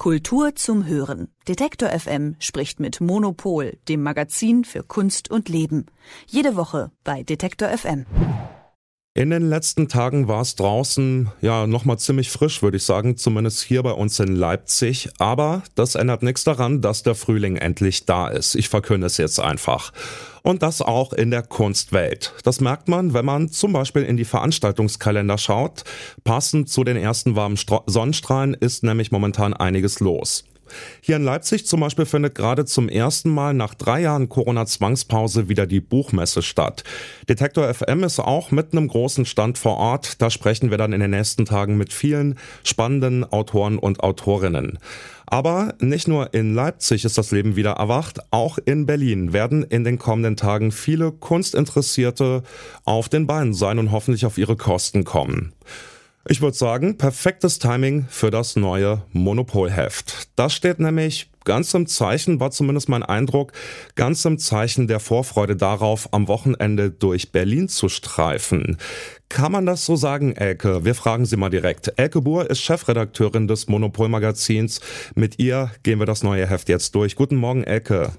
Kultur zum Hören. Detektor FM spricht mit Monopol, dem Magazin für Kunst und Leben. Jede Woche bei Detektor FM. In den letzten Tagen war es draußen ja nochmal ziemlich frisch, würde ich sagen, zumindest hier bei uns in Leipzig. Aber das ändert nichts daran, dass der Frühling endlich da ist. Ich verkünde es jetzt einfach. Und das auch in der Kunstwelt. Das merkt man, wenn man zum Beispiel in die Veranstaltungskalender schaut. Passend zu den ersten warmen Sonnenstrahlen ist nämlich momentan einiges los. Hier in Leipzig zum Beispiel findet gerade zum ersten Mal nach drei Jahren Corona-Zwangspause wieder die Buchmesse statt. Detektor FM ist auch mit einem großen Stand vor Ort. Da sprechen wir dann in den nächsten Tagen mit vielen spannenden Autoren und Autorinnen. Aber nicht nur in Leipzig ist das Leben wieder erwacht, auch in Berlin werden in den kommenden Tagen viele Kunstinteressierte auf den Beinen sein und hoffentlich auf ihre Kosten kommen. Ich würde sagen, perfektes Timing für das neue Monopolheft. Das steht nämlich ganz im Zeichen, war zumindest mein Eindruck, ganz im Zeichen der Vorfreude darauf, am Wochenende durch Berlin zu streifen. Kann man das so sagen, Elke? Wir fragen Sie mal direkt. Elke Buhr ist Chefredakteurin des Monopolmagazins. Mit ihr gehen wir das neue Heft jetzt durch. Guten Morgen, Elke.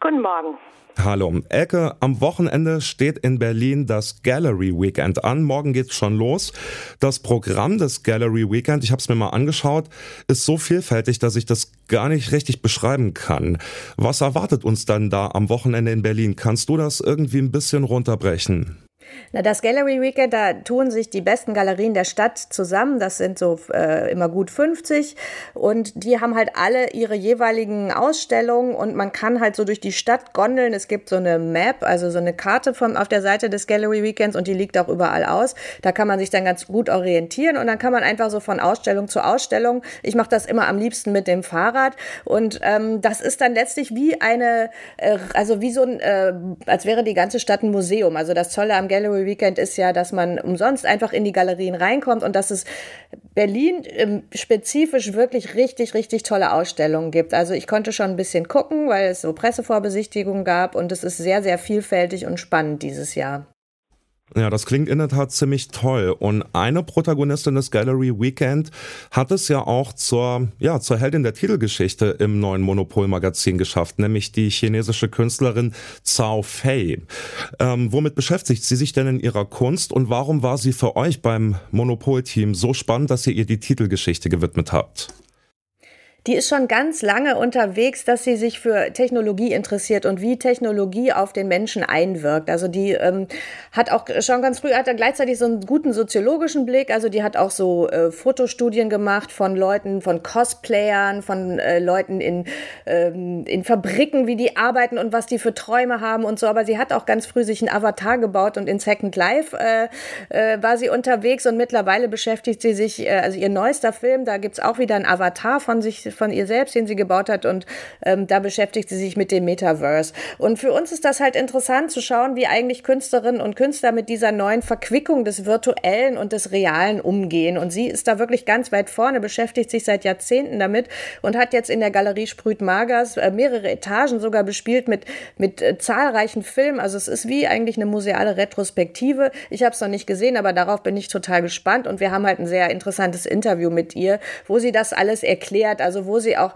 Guten Morgen. Hallo. Elke, am Wochenende steht in Berlin das Gallery Weekend an. Morgen geht's schon los. Das Programm des Gallery Weekend, ich habe es mir mal angeschaut, ist so vielfältig, dass ich das gar nicht richtig beschreiben kann. Was erwartet uns dann da am Wochenende in Berlin? Kannst du das irgendwie ein bisschen runterbrechen? Na, das Gallery Weekend, da tun sich die besten Galerien der Stadt zusammen. Das sind so äh, immer gut 50 und die haben halt alle ihre jeweiligen Ausstellungen und man kann halt so durch die Stadt gondeln. Es gibt so eine Map, also so eine Karte von, auf der Seite des Gallery Weekends und die liegt auch überall aus. Da kann man sich dann ganz gut orientieren und dann kann man einfach so von Ausstellung zu Ausstellung. Ich mache das immer am liebsten mit dem Fahrrad und ähm, das ist dann letztlich wie eine, äh, also wie so ein, äh, als wäre die ganze Stadt ein Museum. Also das Tolle am Gallery Gallery Weekend ist ja, dass man umsonst einfach in die Galerien reinkommt und dass es Berlin ähm, spezifisch wirklich richtig, richtig tolle Ausstellungen gibt. Also ich konnte schon ein bisschen gucken, weil es so Pressevorbesichtigungen gab und es ist sehr, sehr vielfältig und spannend dieses Jahr. Ja, das klingt in der Tat ziemlich toll. Und eine Protagonistin des Gallery Weekend hat es ja auch zur, ja, zur Heldin der Titelgeschichte im neuen Monopol-Magazin geschafft, nämlich die chinesische Künstlerin Cao Fei. Ähm, womit beschäftigt sie sich denn in ihrer Kunst und warum war sie für euch beim Monopol-Team so spannend, dass ihr ihr die Titelgeschichte gewidmet habt? Die ist schon ganz lange unterwegs, dass sie sich für Technologie interessiert und wie Technologie auf den Menschen einwirkt. Also die ähm, hat auch schon ganz früh, hat er gleichzeitig so einen guten soziologischen Blick. Also die hat auch so äh, Fotostudien gemacht von Leuten, von Cosplayern, von äh, Leuten in, ähm, in Fabriken, wie die arbeiten und was die für Träume haben und so. Aber sie hat auch ganz früh sich einen Avatar gebaut und in Second Life äh, äh, war sie unterwegs und mittlerweile beschäftigt sie sich, äh, also ihr neuester Film, da gibt's auch wieder einen Avatar von sich von ihr selbst, den sie gebaut hat und ähm, da beschäftigt sie sich mit dem Metaverse. Und für uns ist das halt interessant zu schauen, wie eigentlich Künstlerinnen und Künstler mit dieser neuen Verquickung des Virtuellen und des Realen umgehen. Und sie ist da wirklich ganz weit vorne, beschäftigt sich seit Jahrzehnten damit und hat jetzt in der Galerie Sprüht Magers äh, mehrere Etagen sogar bespielt mit, mit äh, zahlreichen Filmen. Also es ist wie eigentlich eine museale Retrospektive. Ich habe es noch nicht gesehen, aber darauf bin ich total gespannt. Und wir haben halt ein sehr interessantes Interview mit ihr, wo sie das alles erklärt, also wo sie auch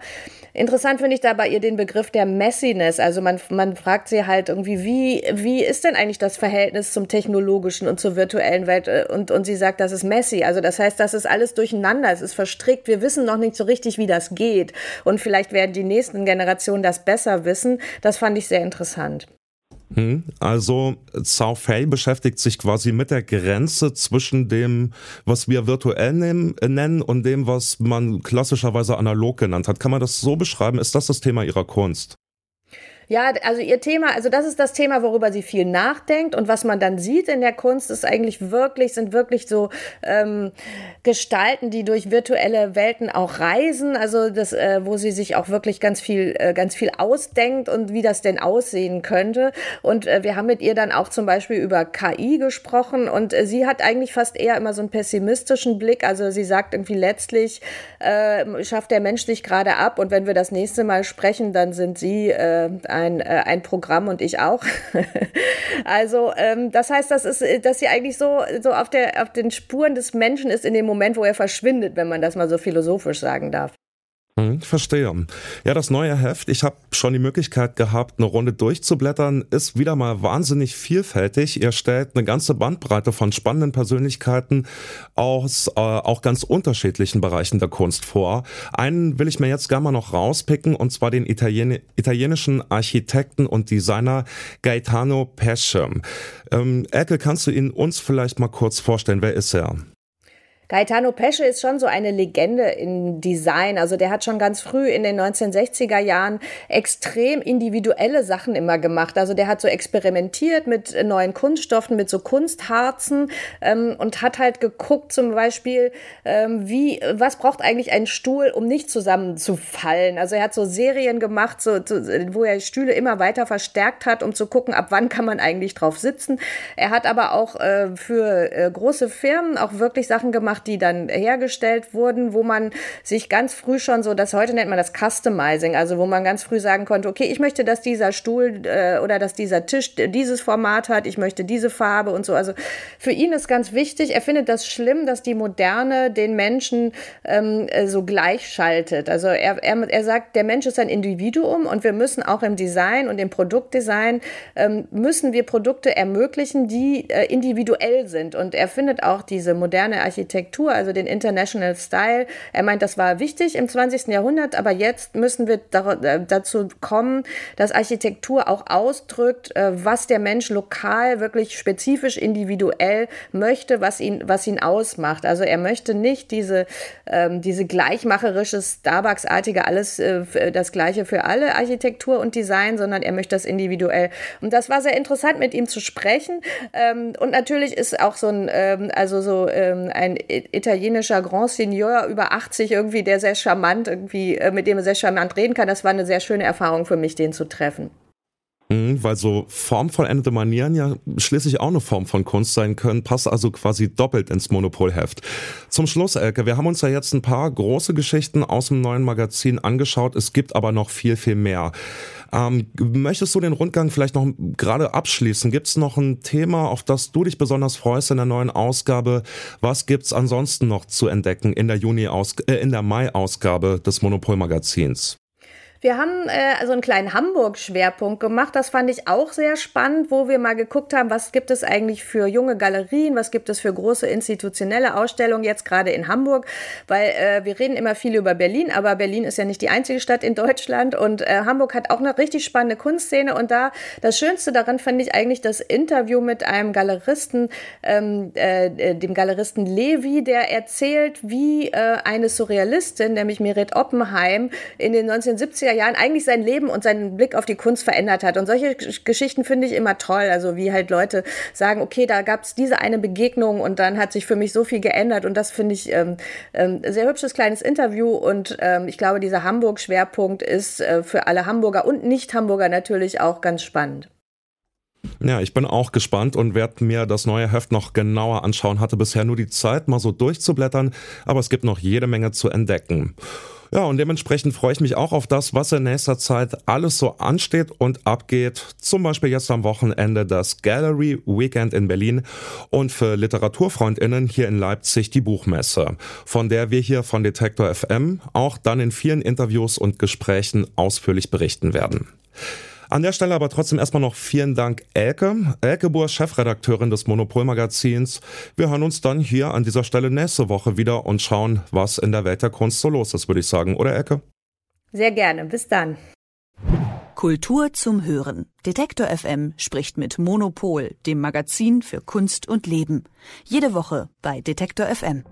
Interessant finde ich da bei ihr den Begriff der Messiness. Also man, man fragt sie halt irgendwie, wie, wie ist denn eigentlich das Verhältnis zum technologischen und zur virtuellen Welt? Und, und sie sagt, das ist messy. Also das heißt, das ist alles durcheinander, es ist verstrickt. Wir wissen noch nicht so richtig, wie das geht. Und vielleicht werden die nächsten Generationen das besser wissen. Das fand ich sehr interessant. Hm, also Cao Fei beschäftigt sich quasi mit der Grenze zwischen dem, was wir virtuell nennen und dem, was man klassischerweise analog genannt hat. Kann man das so beschreiben? Ist das das Thema Ihrer Kunst? Ja, also ihr Thema, also das ist das Thema, worüber sie viel nachdenkt und was man dann sieht in der Kunst, ist eigentlich wirklich, sind wirklich so ähm, Gestalten, die durch virtuelle Welten auch reisen, also das, äh, wo sie sich auch wirklich ganz viel, äh, ganz viel ausdenkt und wie das denn aussehen könnte. Und äh, wir haben mit ihr dann auch zum Beispiel über KI gesprochen und äh, sie hat eigentlich fast eher immer so einen pessimistischen Blick. Also sie sagt irgendwie letztlich äh, schafft der Mensch sich gerade ab und wenn wir das nächste Mal sprechen, dann sind sie äh, ein, äh, ein Programm und ich auch. also ähm, das heißt, das ist, dass sie eigentlich so, so auf, der, auf den Spuren des Menschen ist in dem Moment, wo er verschwindet, wenn man das mal so philosophisch sagen darf. Hm, verstehe. Ja, das neue Heft, ich habe schon die Möglichkeit gehabt, eine Runde durchzublättern, ist wieder mal wahnsinnig vielfältig. Ihr stellt eine ganze Bandbreite von spannenden Persönlichkeiten aus äh, auch ganz unterschiedlichen Bereichen der Kunst vor. Einen will ich mir jetzt gerne mal noch rauspicken, und zwar den Italien italienischen Architekten und Designer Gaetano Pesce. Ähm, Elke, kannst du ihn uns vielleicht mal kurz vorstellen? Wer ist er? Gaetano Pesce ist schon so eine Legende in Design. Also der hat schon ganz früh in den 1960er Jahren extrem individuelle Sachen immer gemacht. Also der hat so experimentiert mit neuen Kunststoffen, mit so Kunstharzen ähm, und hat halt geguckt zum Beispiel, ähm, wie, was braucht eigentlich ein Stuhl, um nicht zusammenzufallen. Also er hat so Serien gemacht, so, wo er Stühle immer weiter verstärkt hat, um zu gucken, ab wann kann man eigentlich drauf sitzen. Er hat aber auch äh, für äh, große Firmen auch wirklich Sachen gemacht, gemacht, die dann hergestellt wurden, wo man sich ganz früh schon so, das heute nennt man das Customizing, also wo man ganz früh sagen konnte, okay, ich möchte, dass dieser Stuhl äh, oder dass dieser Tisch dieses Format hat, ich möchte diese Farbe und so. Also für ihn ist ganz wichtig, er findet das schlimm, dass die Moderne den Menschen ähm, äh, so gleichschaltet. Also er, er, er sagt, der Mensch ist ein Individuum und wir müssen auch im Design und im Produktdesign ähm, müssen wir Produkte ermöglichen, die äh, individuell sind. Und er findet auch diese moderne Architektur Architektur, also den International Style. Er meint, das war wichtig im 20. Jahrhundert, aber jetzt müssen wir äh, dazu kommen, dass Architektur auch ausdrückt, äh, was der Mensch lokal wirklich spezifisch individuell möchte, was ihn, was ihn ausmacht. Also er möchte nicht diese, ähm, diese gleichmacherische, Starbucks-artige, alles äh, das Gleiche für alle Architektur und Design, sondern er möchte das individuell. Und das war sehr interessant, mit ihm zu sprechen. Ähm, und natürlich ist auch so ein, ähm, also so ein italienischer Grand Seigneur über 80 irgendwie, der sehr charmant irgendwie, äh, mit dem er sehr charmant reden kann. Das war eine sehr schöne Erfahrung für mich, den zu treffen. Mhm, weil so formvollendete Manieren ja schließlich auch eine Form von Kunst sein können, passt also quasi doppelt ins Monopolheft. Zum Schluss, Elke, wir haben uns ja jetzt ein paar große Geschichten aus dem neuen Magazin angeschaut, es gibt aber noch viel, viel mehr. Ähm, möchtest du den Rundgang vielleicht noch gerade abschließen? Gibt es noch ein Thema, auf das du dich besonders freust in der neuen Ausgabe? Was gibt's ansonsten noch zu entdecken in der Juni äh, in der Mai-Ausgabe des Monopol-Magazins? Wir haben äh, also einen kleinen Hamburg-Schwerpunkt gemacht. Das fand ich auch sehr spannend, wo wir mal geguckt haben, was gibt es eigentlich für junge Galerien, was gibt es für große institutionelle Ausstellungen jetzt gerade in Hamburg, weil äh, wir reden immer viel über Berlin, aber Berlin ist ja nicht die einzige Stadt in Deutschland. Und äh, Hamburg hat auch eine richtig spannende Kunstszene. Und da das Schönste daran fand ich eigentlich das Interview mit einem Galeristen, ähm, äh, äh dem Galeristen Levi, der erzählt, wie äh, eine Surrealistin, nämlich Meret Oppenheim, in den 1970er 90er Jahren eigentlich sein Leben und seinen Blick auf die Kunst verändert hat. Und solche Geschichten finde ich immer toll. Also wie halt Leute sagen, okay, da gab es diese eine Begegnung und dann hat sich für mich so viel geändert. Und das finde ich ähm, ähm, sehr hübsches kleines Interview. Und ähm, ich glaube, dieser Hamburg-Schwerpunkt ist äh, für alle Hamburger und Nicht-Hamburger natürlich auch ganz spannend. Ja, ich bin auch gespannt und werde mir das neue Heft noch genauer anschauen. Hatte bisher nur die Zeit, mal so durchzublättern, aber es gibt noch jede Menge zu entdecken. Ja, und dementsprechend freue ich mich auch auf das, was in nächster Zeit alles so ansteht und abgeht. Zum Beispiel jetzt am Wochenende das Gallery Weekend in Berlin und für LiteraturfreundInnen hier in Leipzig die Buchmesse, von der wir hier von Detektor FM auch dann in vielen Interviews und Gesprächen ausführlich berichten werden. An der Stelle aber trotzdem erstmal noch vielen Dank, Elke. Elke Bohr, Chefredakteurin des Monopol-Magazins. Wir hören uns dann hier an dieser Stelle nächste Woche wieder und schauen, was in der Welt der Kunst so los ist, würde ich sagen. Oder Elke? Sehr gerne. Bis dann. Kultur zum Hören. Detektor FM spricht mit Monopol, dem Magazin für Kunst und Leben. Jede Woche bei Detektor FM.